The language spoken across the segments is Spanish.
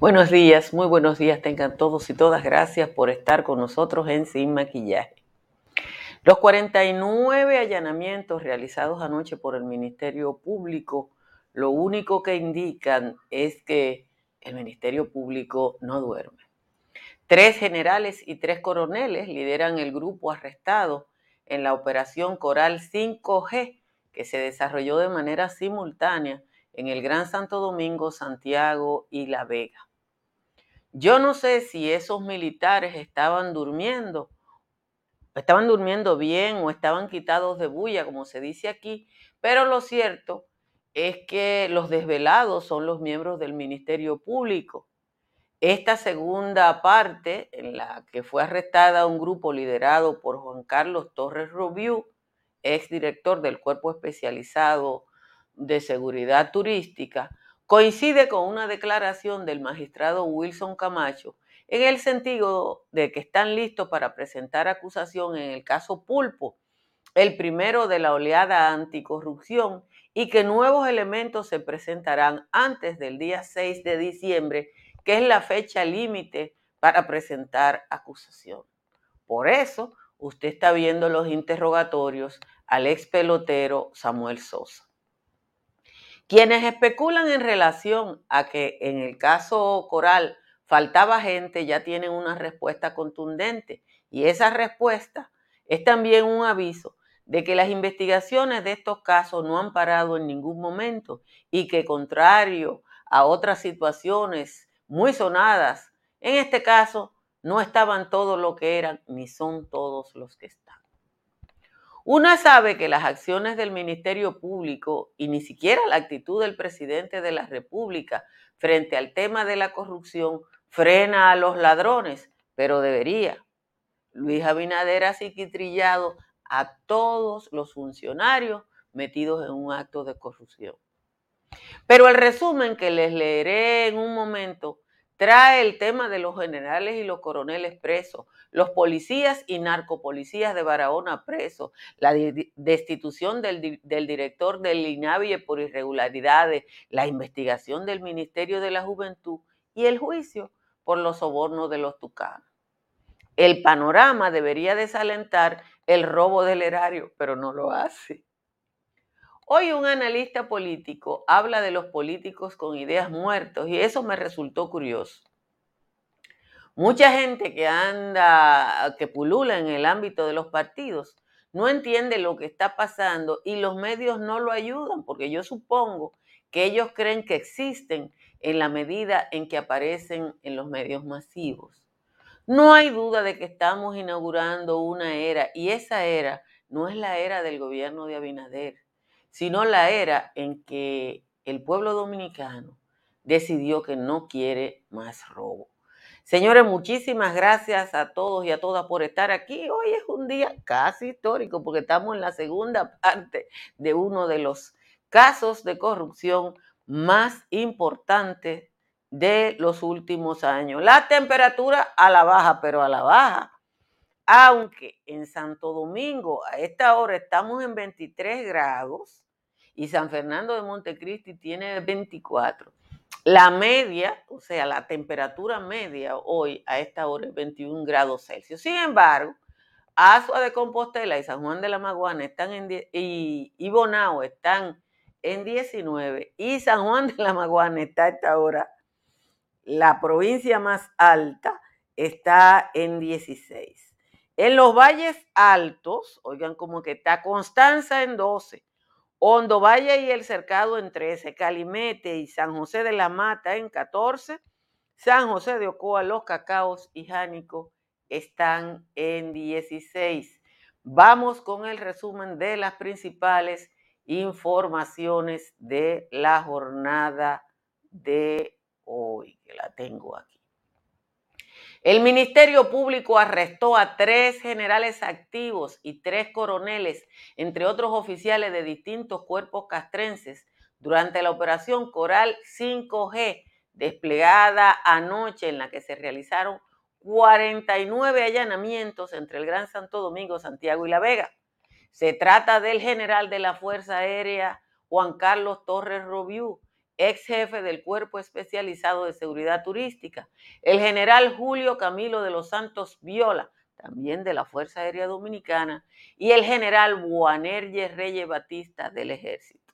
Buenos días, muy buenos días tengan todos y todas. Gracias por estar con nosotros en Sin Maquillaje. Los 49 allanamientos realizados anoche por el Ministerio Público, lo único que indican es que el Ministerio Público no duerme. Tres generales y tres coroneles lideran el grupo arrestado en la operación Coral 5G, que se desarrolló de manera simultánea en el Gran Santo Domingo, Santiago y La Vega. Yo no sé si esos militares estaban durmiendo, estaban durmiendo bien o estaban quitados de bulla, como se dice aquí, pero lo cierto es que los desvelados son los miembros del Ministerio Público. Esta segunda parte, en la que fue arrestada un grupo liderado por Juan Carlos Torres Rubiú, exdirector del Cuerpo Especializado de Seguridad Turística, coincide con una declaración del magistrado Wilson Camacho en el sentido de que están listos para presentar acusación en el caso Pulpo, el primero de la oleada anticorrupción, y que nuevos elementos se presentarán antes del día 6 de diciembre, que es la fecha límite para presentar acusación. Por eso, usted está viendo los interrogatorios al ex pelotero Samuel Sosa. Quienes especulan en relación a que en el caso Coral faltaba gente ya tienen una respuesta contundente y esa respuesta es también un aviso de que las investigaciones de estos casos no han parado en ningún momento y que contrario a otras situaciones muy sonadas, en este caso no estaban todos lo que eran ni son todos los que están. Una sabe que las acciones del Ministerio Público y ni siquiera la actitud del presidente de la República frente al tema de la corrupción frena a los ladrones, pero debería. Luis Abinader ha psiquitrillado a todos los funcionarios metidos en un acto de corrupción. Pero el resumen que les leeré en un momento trae el tema de los generales y los coroneles presos, los policías y narcopolicías de Barahona presos, la destitución del, director del INAVIE por irregularidades, la investigación del Ministerio de la Juventud y el juicio por los sobornos de los tucanos. El panorama debería desalentar el robo del erario, pero no lo hace. Hoy un analista político habla de los políticos con ideas muertos y eso me resultó curioso. Mucha gente que anda, que pulula en el ámbito de los partidos, no entiende lo que está pasando y los medios no lo ayudan, porque yo supongo que ellos creen que existen en la medida en que aparecen en los medios masivos. No hay duda de que estamos inaugurando una era y esa era no es la era del gobierno de Abinader, sino la era en que el pueblo dominicano decidió que no quiere más robo. Señores, muchísimas gracias a todos y a todas por estar aquí. Hoy es un día casi histórico porque estamos en la segunda parte de uno de los casos de corrupción más importantes de los últimos años. La temperatura a la baja, pero a la baja. Aunque en Santo Domingo a esta hora estamos en 23 grados y San Fernando de Montecristi tiene 24. La media, o sea, la temperatura media hoy a esta hora es 21 grados Celsius. Sin embargo, Azua de Compostela y San Juan de la Maguana están en y, y Bonao están en 19 y San Juan de la Maguana está a esta hora, la provincia más alta, está en 16. En los valles altos, oigan como que está Constanza en 12, Hondo Valle y el Cercado en 13, Calimete y San José de la Mata en 14, San José de Ocoa, Los Cacaos y Jánico están en 16. Vamos con el resumen de las principales informaciones de la jornada de hoy, que la tengo aquí. El Ministerio Público arrestó a tres generales activos y tres coroneles, entre otros oficiales de distintos cuerpos castrenses, durante la operación Coral 5G, desplegada anoche en la que se realizaron 49 allanamientos entre el Gran Santo Domingo, Santiago y La Vega. Se trata del general de la Fuerza Aérea Juan Carlos Torres Robiú, ex jefe del Cuerpo Especializado de Seguridad Turística, el general Julio Camilo de los Santos Viola, también de la Fuerza Aérea Dominicana, y el general Buanerge Reyes Batista del Ejército.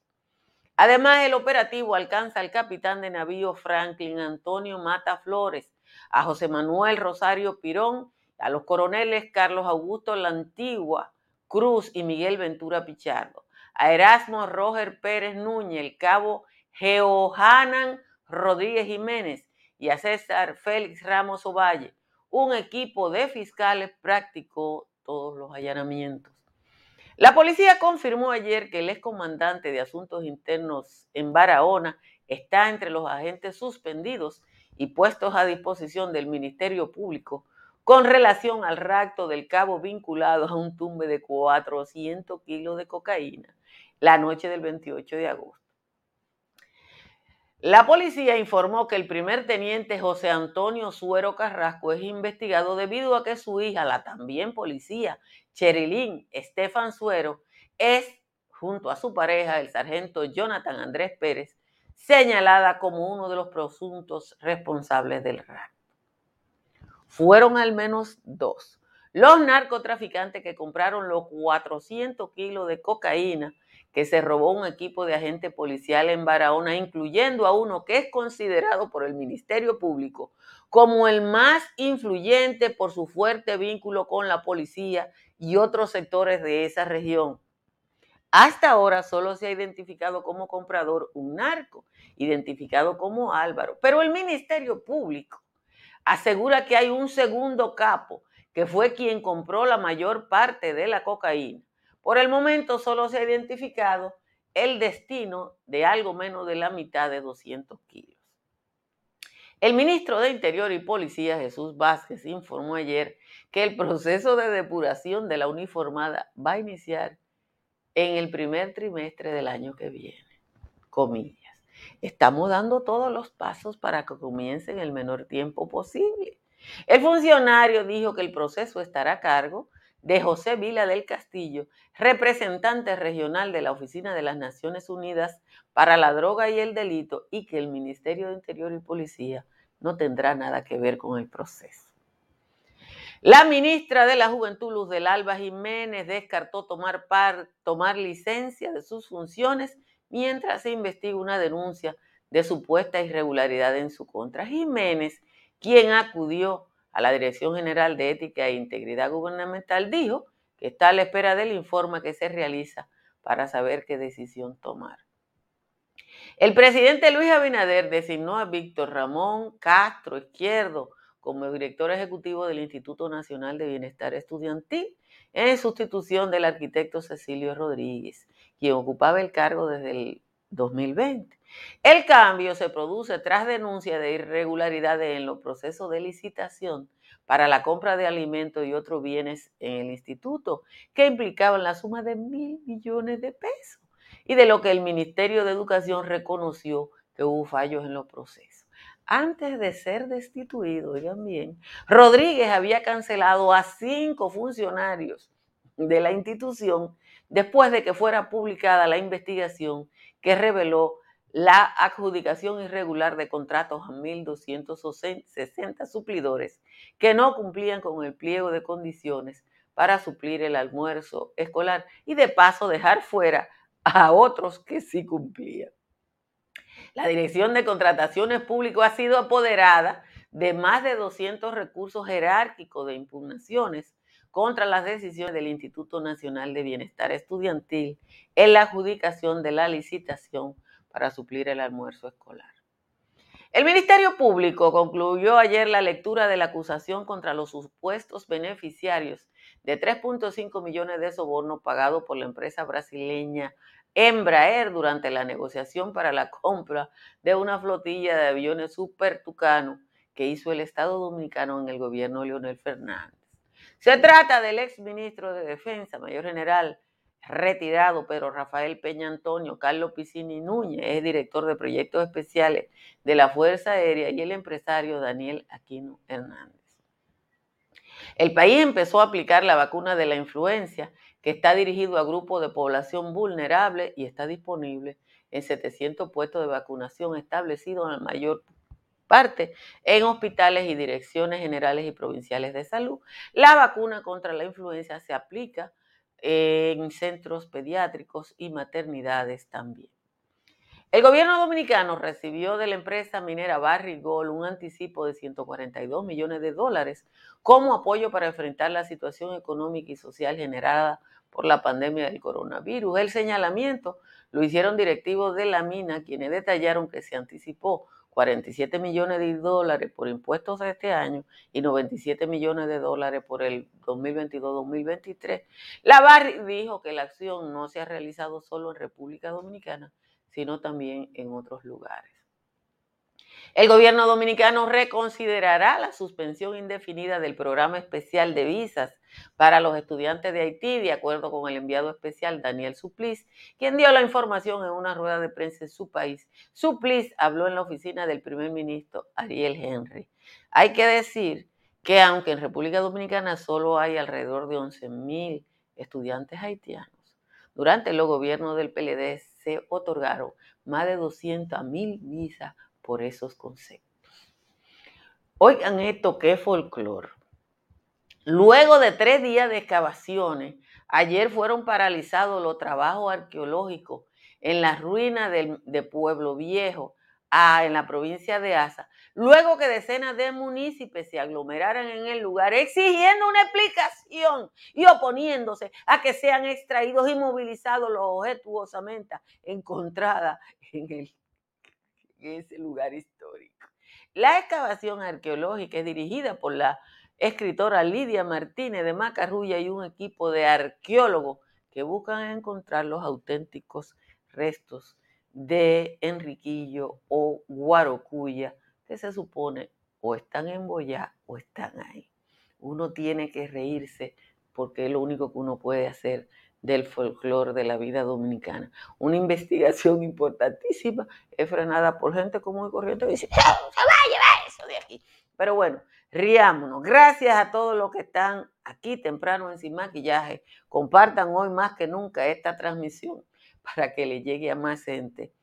Además, el operativo alcanza al capitán de navío Franklin Antonio Mata Flores, a José Manuel Rosario Pirón, a los coroneles Carlos Augusto Lantigua Cruz y Miguel Ventura Pichardo, a Erasmo Roger Pérez Núñez, el cabo Geohanan Rodríguez Jiménez y a César Félix Ramos Ovalle. Un equipo de fiscales practicó todos los allanamientos. La policía confirmó ayer que el excomandante de Asuntos Internos en Barahona está entre los agentes suspendidos y puestos a disposición del Ministerio Público con relación al rapto del cabo vinculado a un tumbe de 400 kilos de cocaína la noche del 28 de agosto. La policía informó que el primer teniente José Antonio Suero Carrasco es investigado debido a que su hija, la también policía Cherilín Estefan Suero, es, junto a su pareja, el sargento Jonathan Andrés Pérez, señalada como uno de los presuntos responsables del rapto. Fueron al menos dos. Los narcotraficantes que compraron los 400 kilos de cocaína que se robó un equipo de agentes policiales en Barahona, incluyendo a uno que es considerado por el Ministerio Público como el más influyente por su fuerte vínculo con la policía y otros sectores de esa región. Hasta ahora solo se ha identificado como comprador un narco, identificado como Álvaro, pero el Ministerio Público asegura que hay un segundo capo que fue quien compró la mayor parte de la cocaína por el momento solo se ha identificado el destino de algo menos de la mitad de 200 kilos. El ministro de Interior y Policía, Jesús Vázquez, informó ayer que el proceso de depuración de la uniformada va a iniciar en el primer trimestre del año que viene. Comillas. Estamos dando todos los pasos para que comience en el menor tiempo posible. El funcionario dijo que el proceso estará a cargo de José Vila del Castillo, representante regional de la Oficina de las Naciones Unidas para la Droga y el Delito, y que el Ministerio de Interior y Policía no tendrá nada que ver con el proceso. La ministra de la Juventud, Luz del Alba Jiménez, descartó tomar, tomar licencia de sus funciones mientras se investiga una denuncia de supuesta irregularidad en su contra. Jiménez, quien acudió a la Dirección General de Ética e Integridad Gubernamental, dijo que está a la espera del informe que se realiza para saber qué decisión tomar. El presidente Luis Abinader designó a Víctor Ramón Castro Izquierdo como director ejecutivo del Instituto Nacional de Bienestar Estudiantil en sustitución del arquitecto Cecilio Rodríguez, quien ocupaba el cargo desde el 2020. El cambio se produce tras denuncia de irregularidades en los procesos de licitación para la compra de alimentos y otros bienes en el instituto, que implicaban la suma de mil millones de pesos, y de lo que el Ministerio de Educación reconoció que hubo fallos en los procesos. Antes de ser destituido, oigan bien, Rodríguez había cancelado a cinco funcionarios de la institución después de que fuera publicada la investigación que reveló la adjudicación irregular de contratos a 1.260 suplidores que no cumplían con el pliego de condiciones para suplir el almuerzo escolar y de paso dejar fuera a otros que sí cumplían. La Dirección de Contrataciones Públicas ha sido apoderada de más de 200 recursos jerárquicos de impugnaciones contra las decisiones del Instituto Nacional de Bienestar Estudiantil en la adjudicación de la licitación para suplir el almuerzo escolar. El Ministerio Público concluyó ayer la lectura de la acusación contra los supuestos beneficiarios de 3.5 millones de sobornos pagados por la empresa brasileña Embraer durante la negociación para la compra de una flotilla de aviones Super Tucano que hizo el Estado Dominicano en el gobierno de Leonel Fernández. Se trata del ex ministro de Defensa, mayor general retirado, pero Rafael Peña Antonio, Carlos Piscini Núñez, es director de proyectos especiales de la Fuerza Aérea y el empresario Daniel Aquino Hernández. El país empezó a aplicar la vacuna de la influencia que está dirigido a grupos de población vulnerable y está disponible en 700 puestos de vacunación establecidos en la mayor parte en hospitales y direcciones generales y provinciales de salud. La vacuna contra la influenza se aplica en centros pediátricos y maternidades también. El gobierno dominicano recibió de la empresa minera Barry Gold un anticipo de 142 millones de dólares como apoyo para enfrentar la situación económica y social generada por la pandemia del coronavirus. El señalamiento lo hicieron directivos de la mina, quienes detallaron que se anticipó 47 millones de dólares por impuestos este año y 97 millones de dólares por el 2022-2023. La dijo que la acción no se ha realizado solo en República Dominicana, sino también en otros lugares. El gobierno dominicano reconsiderará la suspensión indefinida del programa especial de visas para los estudiantes de Haití, de acuerdo con el enviado especial Daniel Supliz, quien dio la información en una rueda de prensa en su país. Supliz habló en la oficina del primer ministro Ariel Henry. Hay que decir que aunque en República Dominicana solo hay alrededor de 11.000 estudiantes haitianos, durante el gobierno del PLD se otorgaron más de 200.000 visas por esos conceptos. Oigan esto, qué folclore. Luego de tres días de excavaciones, ayer fueron paralizados los trabajos arqueológicos en las ruinas de Pueblo Viejo, en la provincia de Asa, luego que decenas de municipios se aglomeraran en el lugar exigiendo una explicación y oponiéndose a que sean extraídos y movilizados los objetuosamente encontrados en, en ese lugar histórico. La excavación arqueológica es dirigida por la escritora Lidia Martínez de Macarrulla y un equipo de arqueólogos que buscan encontrar los auténticos restos de Enriquillo o Guarocuya, que se supone o están en Boyá o están ahí. Uno tiene que reírse porque es lo único que uno puede hacer del folclore de la vida dominicana. Una investigación importantísima es frenada por gente común y corriente que dice, se va a llevar eso de aquí. Pero bueno, riámonos. Gracias a todos los que están aquí temprano en Sin Maquillaje. Compartan hoy más que nunca esta transmisión para que le llegue a más gente,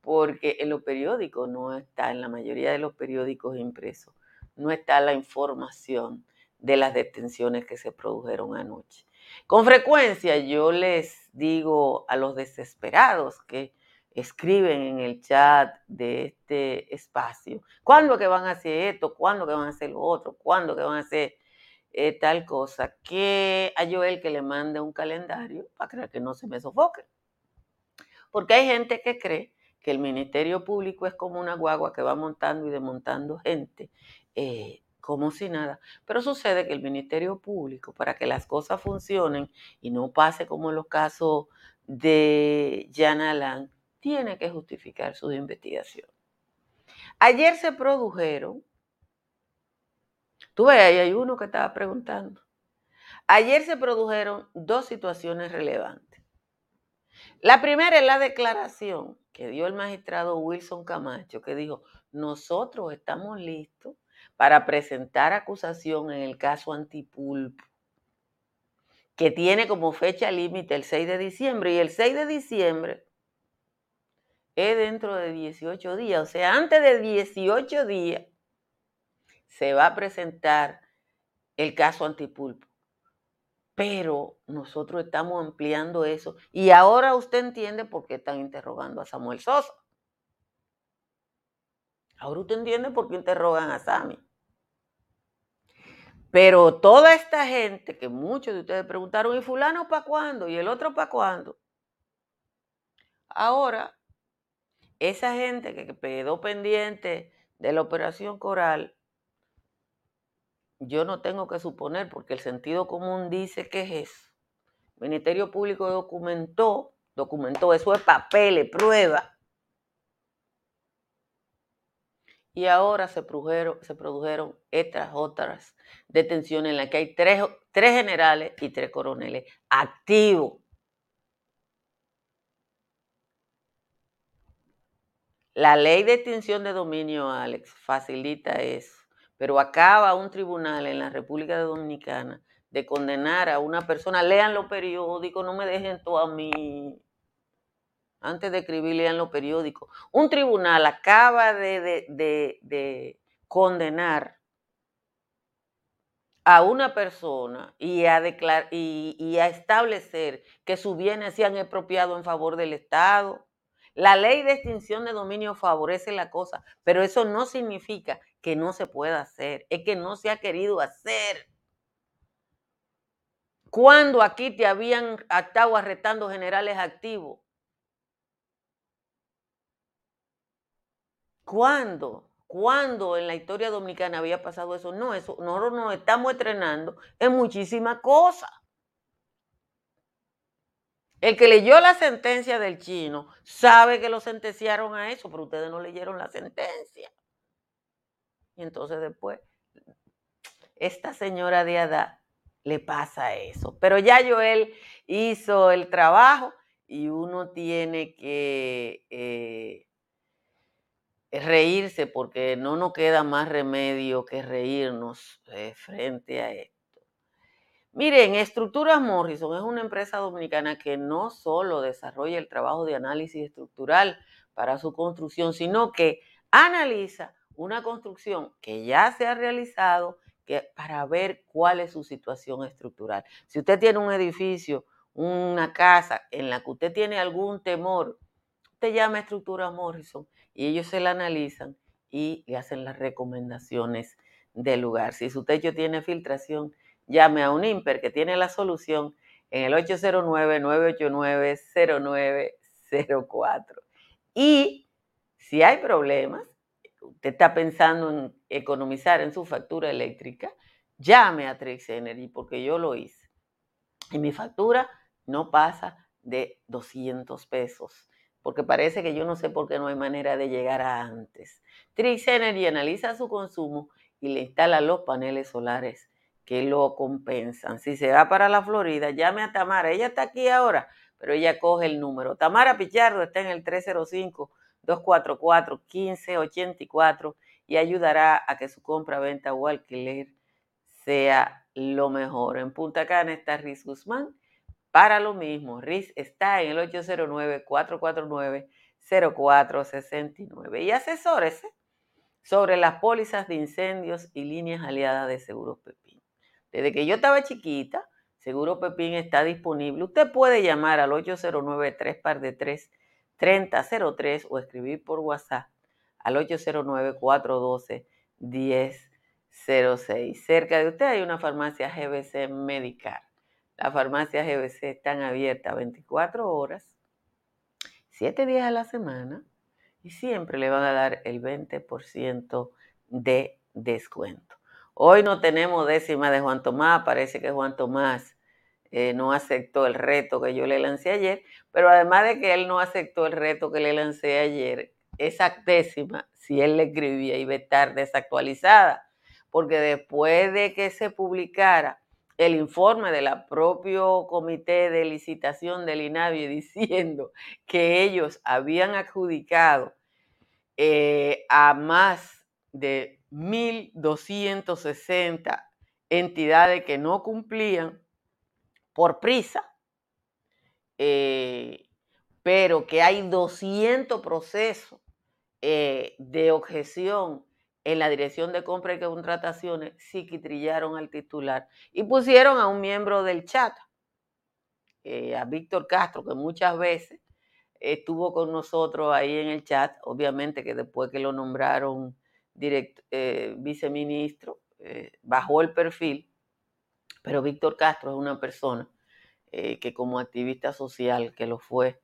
porque en los periódicos no está, en la mayoría de los periódicos impresos, no está la información de las detenciones que se produjeron anoche. Con frecuencia yo les digo a los desesperados que escriben en el chat de este espacio, ¿cuándo que van a hacer esto? ¿Cuándo que van a hacer lo otro? ¿Cuándo que van a hacer eh, tal cosa? Que a Joel que le mande un calendario para que no se me sofoque. Porque hay gente que cree que el Ministerio Público es como una guagua que va montando y desmontando gente, eh, como si nada. Pero sucede que el Ministerio Público, para que las cosas funcionen y no pase como en los casos de Jan Alan, tiene que justificar sus investigaciones. Ayer se produjeron, tú ves, ahí hay uno que estaba preguntando. Ayer se produjeron dos situaciones relevantes. La primera es la declaración que dio el magistrado Wilson Camacho, que dijo, nosotros estamos listos para presentar acusación en el caso Antipulpo, que tiene como fecha límite el 6 de diciembre, y el 6 de diciembre es dentro de 18 días, o sea, antes de 18 días se va a presentar el caso Antipulpo pero nosotros estamos ampliando eso. Y ahora usted entiende por qué están interrogando a Samuel Sosa. Ahora usted entiende por qué interrogan a Sami. Pero toda esta gente que muchos de ustedes preguntaron, ¿y fulano para cuándo? ¿Y el otro para cuándo? Ahora, esa gente que quedó pendiente de la operación Coral yo no tengo que suponer, porque el sentido común dice que es eso. El Ministerio Público documentó documentó, eso es papel, prueba. Y ahora se produjeron, se produjeron estas otras detenciones en las que hay tres, tres generales y tres coroneles activos. La ley de extinción de dominio, Alex, facilita eso, pero acaba un tribunal en la República Dominicana de condenar a una persona. Lean los periódicos, no me dejen todo a mí. Antes de escribir, lean los periódicos. Un tribunal acaba de, de condenar a una persona y a, y, establecer que sus bienes se han expropiado en favor del Estado. La ley de extinción de dominio favorece la cosa, pero eso no significa que no se pueda hacer, es que no se ha querido hacer. Cuando aquí te habían estado arrestando generales activos? ¿Cuándo? ¿Cuándo en la historia dominicana había pasado eso? No, eso nosotros nos estamos entrenando en muchísimas cosas. El que leyó la sentencia del chino sabe que lo sentenciaron a eso, pero ustedes no leyeron la sentencia. Y entonces después, esta señora de Adá le pasa eso. Pero ya Joel hizo el trabajo y uno tiene que eh, reírse porque no nos queda más remedio que reírnos eh, frente a esto. Miren, Estructuras Morrison es una empresa dominicana que no solo desarrolla el trabajo de análisis estructural para su construcción, sino que analiza una construcción que ya se ha realizado que, para ver cuál es su situación estructural. Si usted tiene un edificio, una casa en la que usted tiene algún temor, usted llama Estructuras Morrison y ellos se la analizan y le hacen las recomendaciones del lugar. Si su techo tiene filtración, llame a un IMPER que tiene la solución en el 809-989-0904. Y si hay problemas, usted está pensando en economizar en su factura eléctrica, llame a Trix Energy porque yo lo hice. Y mi factura no pasa de 200 pesos porque parece que yo no sé por qué no hay manera de llegar a antes. Trix Energy analiza su consumo y le instala los paneles solares que lo compensan. Si se va para la Florida, llame a Tamara. Ella está aquí ahora, pero ella coge el número. Tamara Pichardo está en el 305-244-1584 y ayudará a que su compra, venta o alquiler sea lo mejor. En Punta Cana está Riz Guzmán para lo mismo, RIS está en el 809-449-0469 y asesórese sobre las pólizas de incendios y líneas aliadas de Seguro Pepín. Desde que yo estaba chiquita, Seguro Pepín está disponible. Usted puede llamar al 809-3 par de 3 3003 o escribir por WhatsApp al 809-412-1006. Cerca de usted hay una farmacia GBC Medical. Las farmacias GBC están abiertas 24 horas, 7 días a la semana y siempre le van a dar el 20% de descuento. Hoy no tenemos décima de Juan Tomás, parece que Juan Tomás eh, no aceptó el reto que yo le lancé ayer, pero además de que él no aceptó el reto que le lancé ayer, esa décima, si él le escribía, iba a estar desactualizada, porque después de que se publicara el informe del propio comité de licitación del INAVI diciendo que ellos habían adjudicado eh, a más de 1.260 entidades que no cumplían por prisa, eh, pero que hay 200 procesos eh, de objeción en la dirección de compra y contrataciones trillaron al titular y pusieron a un miembro del chat, eh, a Víctor Castro, que muchas veces estuvo con nosotros ahí en el chat, obviamente que después que lo nombraron eh, viceministro, eh, bajó el perfil, pero Víctor Castro es una persona que como activista social que lo fue,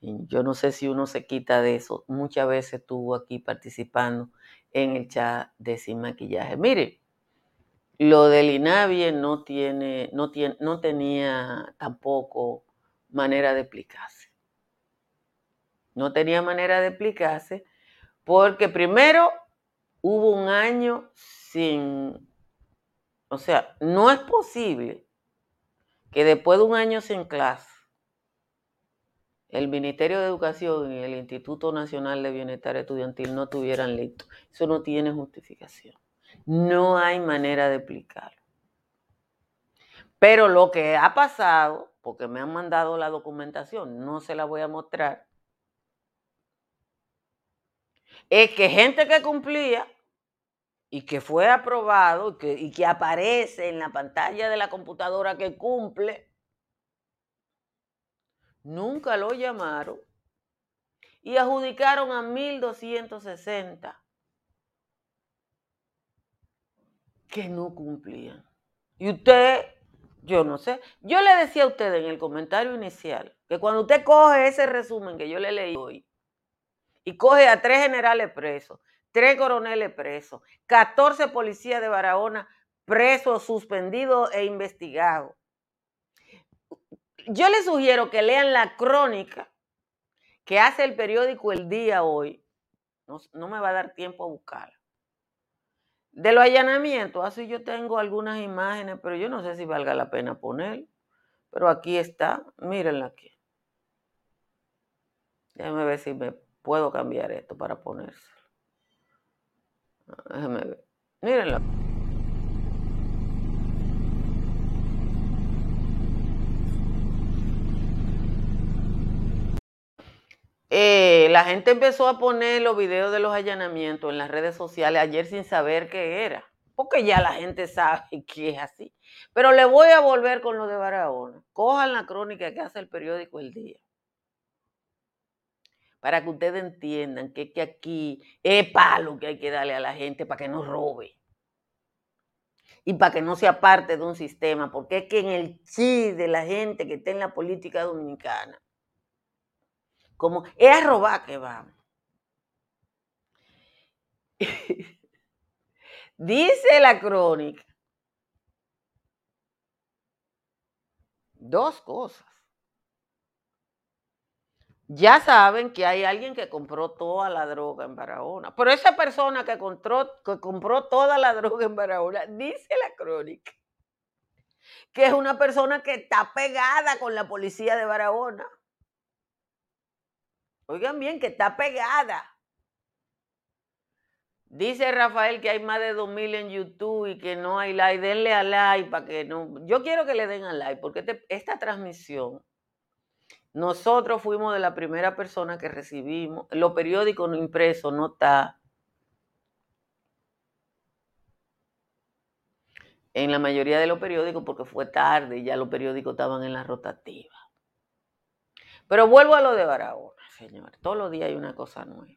yo no sé si uno se quita de eso, muchas veces estuvo aquí participando en el chat de Sin Maquillaje. Mire, lo del INAVIE no, tiene, no, tiene, no tenía tampoco manera de explicarse. No tenía manera de explicarse porque primero hubo un año sin, o sea, no es posible que después de un año sin clase, el Ministerio de Educación y el Instituto Nacional de Bienestar Estudiantil no tuvieran listo. Eso no tiene justificación. No hay manera de explicarlo. Pero lo que ha pasado, porque me han mandado la documentación, no se la voy a mostrar, es que gente que cumplía y que fue aprobado y que, y que aparece en la pantalla de la computadora que cumple, nunca lo llamaron y adjudicaron a 1260 que no cumplían. Y usted, yo no sé, yo le decía a usted en el comentario inicial que cuando usted coge ese resumen que yo le leí hoy y coge a tres generales presos, tres coroneles presos, 14 policías de Barahona presos, suspendidos e investigados. Yo le sugiero que lean la crónica que hace el periódico El Día hoy. No, no me va a dar tiempo a buscarla. De los allanamientos, así yo tengo algunas imágenes, pero yo no sé si valga la pena poner. Pero aquí está, mírenla aquí. Déjame ver si me puedo cambiar esto para ponérselo. Déjame ver. Mírenla. Eh, la gente empezó a poner los videos de los allanamientos en las redes sociales ayer sin saber qué era, porque ya la gente sabe que es así. Pero le voy a volver con lo de Barahona. Cojan la crónica que hace el periódico El Día. Para que ustedes entiendan que, que aquí es palo que hay que darle a la gente para que no robe. Y para que no sea parte de un sistema, porque es que en el chi de la gente que está en la política dominicana, como es a que vamos. Dice la crónica dos cosas. Ya saben que hay alguien que compró toda la droga en Barahona, pero esa persona que compró, que compró toda la droga en Barahona, dice la crónica, que es una persona que está pegada con la policía de Barahona. Oigan bien, que está pegada. Dice Rafael que hay más de 2000 en YouTube y que no hay like. Denle a like para que no. Yo quiero que le den a like porque este, esta transmisión, nosotros fuimos de la primera persona que recibimos. Los periódicos no impresos no está. En la mayoría de los periódicos porque fue tarde y ya los periódicos estaban en la rotativa. Pero vuelvo a lo de Barahona señores. Todos los días hay una cosa nueva.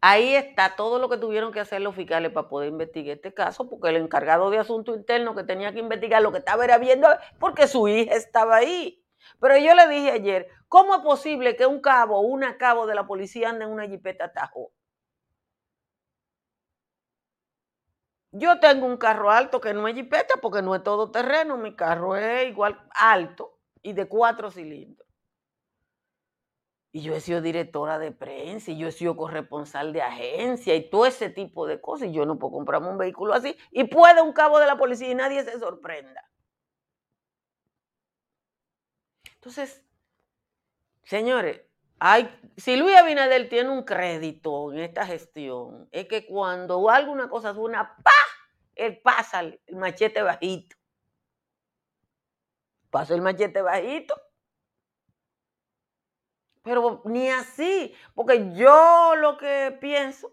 Ahí está todo lo que tuvieron que hacer los fiscales para poder investigar este caso, porque el encargado de asunto interno que tenía que investigar lo que estaba era viendo, porque su hija estaba ahí. Pero yo le dije ayer, ¿cómo es posible que un cabo o una cabo de la policía ande en una jipeta tajo? Yo tengo un carro alto que no es jipeta porque no es todo terreno, mi carro es igual alto y de cuatro cilindros. Y yo he sido directora de prensa y yo he sido corresponsal de agencia y todo ese tipo de cosas. Y yo no puedo comprarme un vehículo así. Y puede un cabo de la policía y nadie se sorprenda. Entonces, señores, si Luis Abinader tiene un crédito en esta gestión, es que cuando alguna cosa suena, ¡pa! Él pasa el machete bajito. Pasa el machete bajito pero ni así, porque yo lo que pienso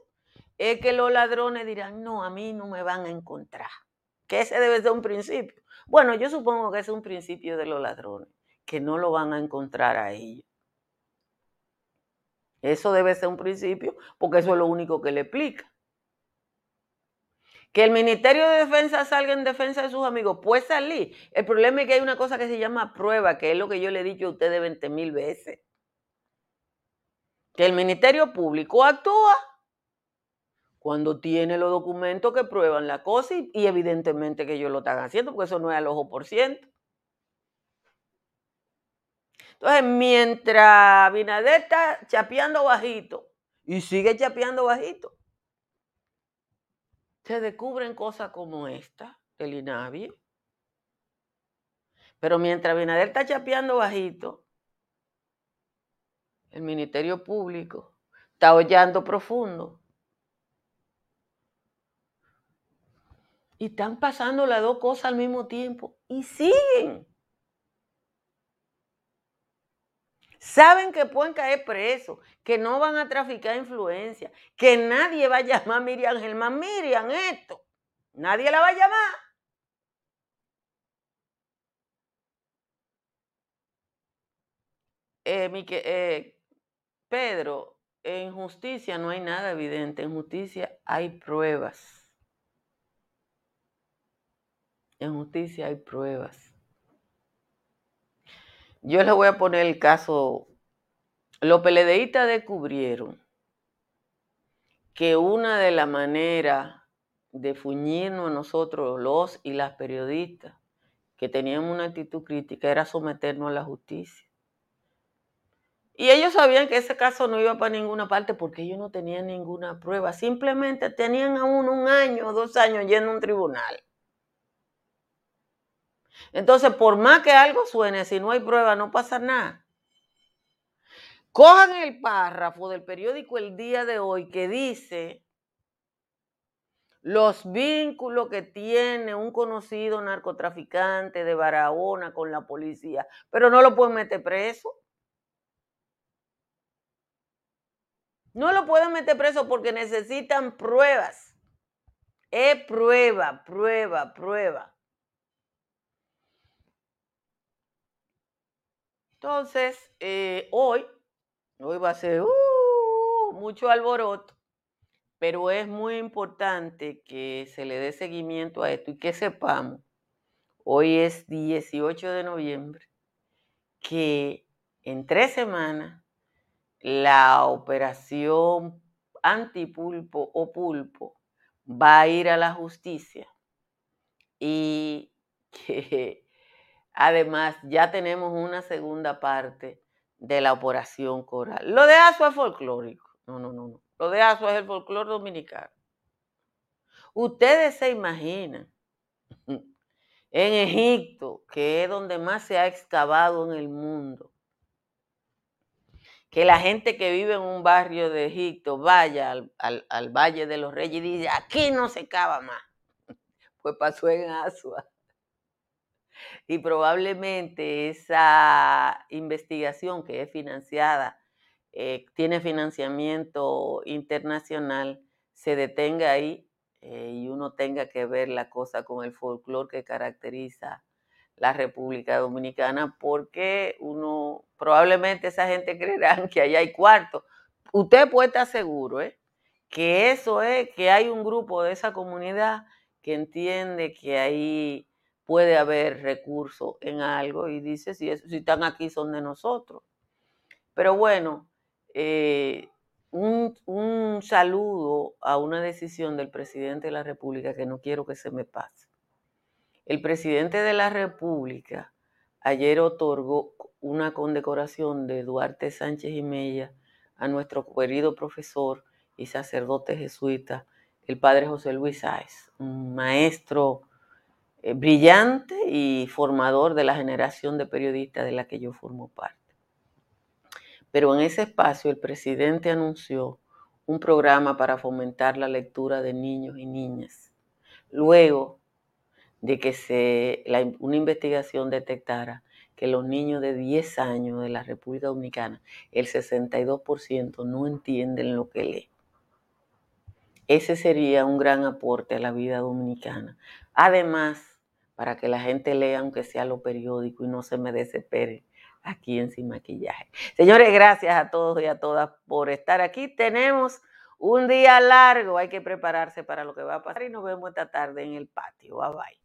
es que los ladrones dirán, no, a mí no me van a encontrar. Que ese debe ser un principio. Bueno, yo supongo que es un principio de los ladrones, que no lo van a encontrar a ellos. Eso debe ser un principio, porque eso es lo único que le explica. Que el Ministerio de Defensa salga en defensa de sus amigos, puede salir. El problema es que hay una cosa que se llama prueba, que es lo que yo le he dicho a ustedes 20 mil veces que el Ministerio Público actúa cuando tiene los documentos que prueban la cosa y, evidentemente que ellos lo están haciendo, porque eso no es al ojo por ciento. Entonces, mientras Binader está chapeando bajito y sigue chapeando bajito, se descubren cosas como esta del INAVI. Pero mientras Binader está chapeando bajito, el Ministerio Público está hollando profundo. Y están pasando las dos cosas al mismo tiempo y siguen. Saben que pueden caer presos, que no van a traficar influencia, que nadie va a llamar a Miriam Germán, Miriam, esto. Nadie la va a llamar. Eh, eh, Pedro, en justicia no hay nada evidente, en justicia hay pruebas. En justicia hay pruebas. Yo les voy a poner el caso, los peledeístas descubrieron que una de las maneras de fuñirnos a nosotros, los y las periodistas, que teníamos una actitud crítica, era someternos a la justicia. Y ellos sabían que ese caso no iba para ninguna parte porque ellos no tenían ninguna prueba. Simplemente tenían a uno un año o dos años yendo a un tribunal. Entonces, por más que algo suene, si no hay prueba, no pasa nada. Cojan el párrafo del periódico El Día de hoy que dice los vínculos que tiene un conocido narcotraficante de Barahona con la policía, pero no lo pueden meter preso. No lo pueden meter preso porque necesitan pruebas. Es prueba, prueba, prueba. Entonces, eh, hoy, hoy va a ser uh, mucho alboroto, pero es muy importante que se le dé seguimiento a esto y que sepamos, hoy es 18 de noviembre, que en tres semanas la operación antipulpo o pulpo va a ir a la justicia y que Además, ya tenemos una segunda parte de la operación coral. Lo de ASO es folclórico. No, no, no, no. Lo de ASO es el folclore dominicano. Ustedes se imaginan en Egipto, que es donde más se ha excavado en el mundo, que la gente que vive en un barrio de Egipto vaya al, Valle de los Reyes y dice, aquí no se cava más. Pues pasó en Asua y probablemente esa investigación que es financiada, eh, tiene financiamiento internacional, se detenga ahí eh, y uno tenga que ver la cosa con el folclore que caracteriza la República Dominicana, porque uno, probablemente esa gente creerá que allá hay cuarto. Usted puede estar seguro, ¿eh? que eso es, que hay un grupo de esa comunidad que entiende que ahí puede haber recursos en algo y dice, si, si están aquí son de nosotros. Pero bueno, eh, un, saludo a una decisión del presidente de la República que no quiero que se me pase. El presidente de la República ayer otorgó una condecoración de Duarte Sánchez y Mella a nuestro querido profesor y sacerdote jesuita, el padre José Luis Sáez, un maestro eh, brillante y formador de la generación de periodistas de la que yo formo parte. Pero en ese espacio el presidente anunció un programa para fomentar la lectura de niños y niñas. Luego de que se, una investigación detectara que los niños de 10 años de la República Dominicana, el 62% no entienden lo que lee. Ese sería un gran aporte a la vida dominicana. Además, para que la gente lea, aunque sea lo periódico, y no se me desespere aquí en Sin Maquillaje. Señores, gracias a todos y a todas por estar aquí. Tenemos un día largo, hay que prepararse para lo que va a pasar y nos vemos esta tarde en el patio. Bye bye.